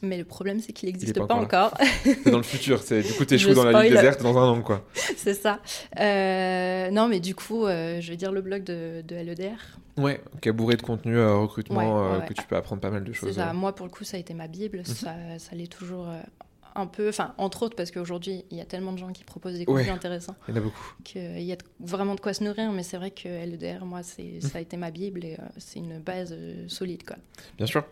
Mais le problème, c'est qu'il Il n'existe pas, pas encore. C'est dans le futur, c'est du coup t'échoues dans la spoil. déserte dans un an, quoi. c'est ça. Euh, non, mais du coup, euh, je vais dire le blog de, de LEDR. Ouais, qui est bourré de contenu euh, recrutement Ouais, euh, ouais, ouais. que tu peux apprendre pas mal de C'est choses. ça. Moi, pour le coup, ça a été ma Bible. Mhm. Ça, ça l'est toujours un peu. Enfin, entre autres, parce qu'aujourd'hui, il y a tellement de gens qui proposent des contenus Ouais. intéressants Il y en a beaucoup. qu'il y a vraiment de quoi se nourrir. Mais c'est vrai que LEDR, moi, c'est, Mhm. ça a été ma Bible et euh, c'est une base euh, solide, quoi. Bien sûr.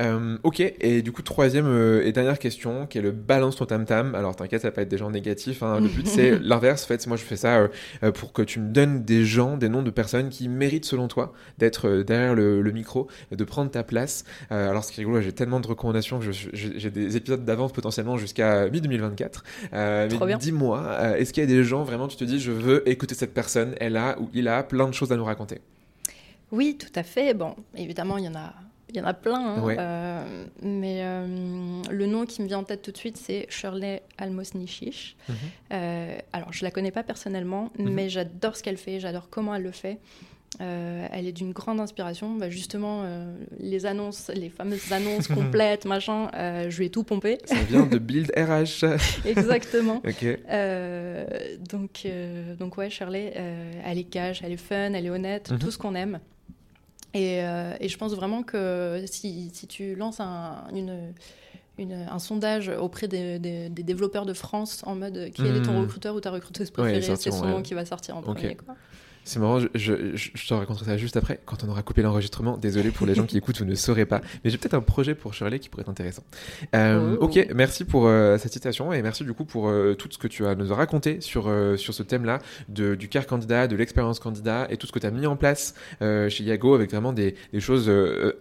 Euh, ok, et du coup, troisième euh, et dernière question, qui est le balance ton tam-tam. Alors, t'inquiète, ça va pas être des gens négatifs. hein. Le but, c'est l'inverse. En fait, moi, je fais ça euh, euh, pour que tu me donnes des gens, des noms de personnes qui méritent, selon toi, d'être euh, derrière le, le micro, de prendre ta place. Euh, alors, ce qui est rigolo, j'ai tellement de recommandations que je- je- j'ai des épisodes d'avance potentiellement jusqu'à mi-2024. Euh, mais dis-moi, euh, est-ce qu'il y a des gens, vraiment, tu te dis, je veux écouter cette personne, elle a ou il a plein de choses à nous raconter? Oui, tout à fait. Bon, évidemment, il y en a, il y en a plein. hein. Ouais. Euh, mais euh, le nom qui me vient en tête tout de suite, c'est Shirley Almos-Nishish. Mhm. Alors, je la connais pas personnellement, Mhm. mais j'adore ce qu'elle fait, j'adore comment elle le fait. Euh, elle est d'une grande inspiration. Bah, justement, euh, les annonces, les fameuses annonces complètes, machin, euh, je lui ai tout pompé. Ça vient de Build RH. Exactement. donc, donc ouais, Shirley, elle est cash, elle est fun, elle est honnête, Mhm. tout ce qu'on aime. Et, et je pense vraiment que si, si tu lances un, une, une- un sondage auprès des, des- des développeurs de France en mode qui est ton Mhm. recruteur ou ta recruteuse préférée, c'est son ouais. nom qui va sortir en premier. Quoi. C'est marrant, je, je, je- je te raconterai ça juste après, quand on aura coupé l'enregistrement. Désolé pour les gens qui écoutent, vous ne saurez pas. Mais j'ai peut-être un projet pour Shirley qui pourrait être intéressant. Euh, Oh. Ok, merci pour euh, cette citation et merci du coup pour euh, tout ce que tu as nous raconté sur, sur ce thème-là, du CAR candidat, de l'expérience candidat et tout ce que tu as mis en place chez Yago avec vraiment des, des choses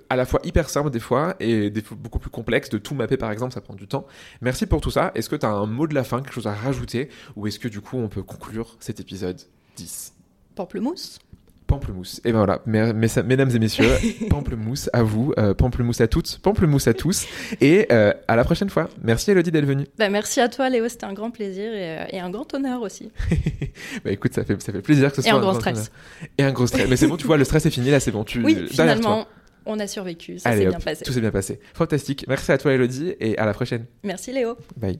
à la fois hyper simples des fois et des fois beaucoup plus complexes. De tout mapper par exemple, ça prend du temps. Merci pour tout ça. Est-ce que tu as un mot de la fin, quelque chose à rajouter ou est-ce que du coup on peut conclure cet épisode 10 Pamplemousse Pamplemousse. Et ben voilà, mes- mes- mesdames et messieurs, pamplemousse à vous, euh, pamplemousse à toutes, pamplemousse à tous, et euh, à la prochaine fois. Merci Elodie d'être venue. Bah, Merci à toi, Léo, c'était un grand plaisir et, euh, et un grand honneur aussi. Bah écoute, ça fait, ça fait plaisir que ce Et soit un grand stress. honneur. Et un gros stress. Mais c'est bon, tu vois, le stress est fini, là c'est bon. Tu, Oui, finalement, toi. on a survécu, ça s'est bien passé. tout s'est bien passé. Fantastique. Merci à toi Elodie, et à la prochaine. Merci Léo. Bye.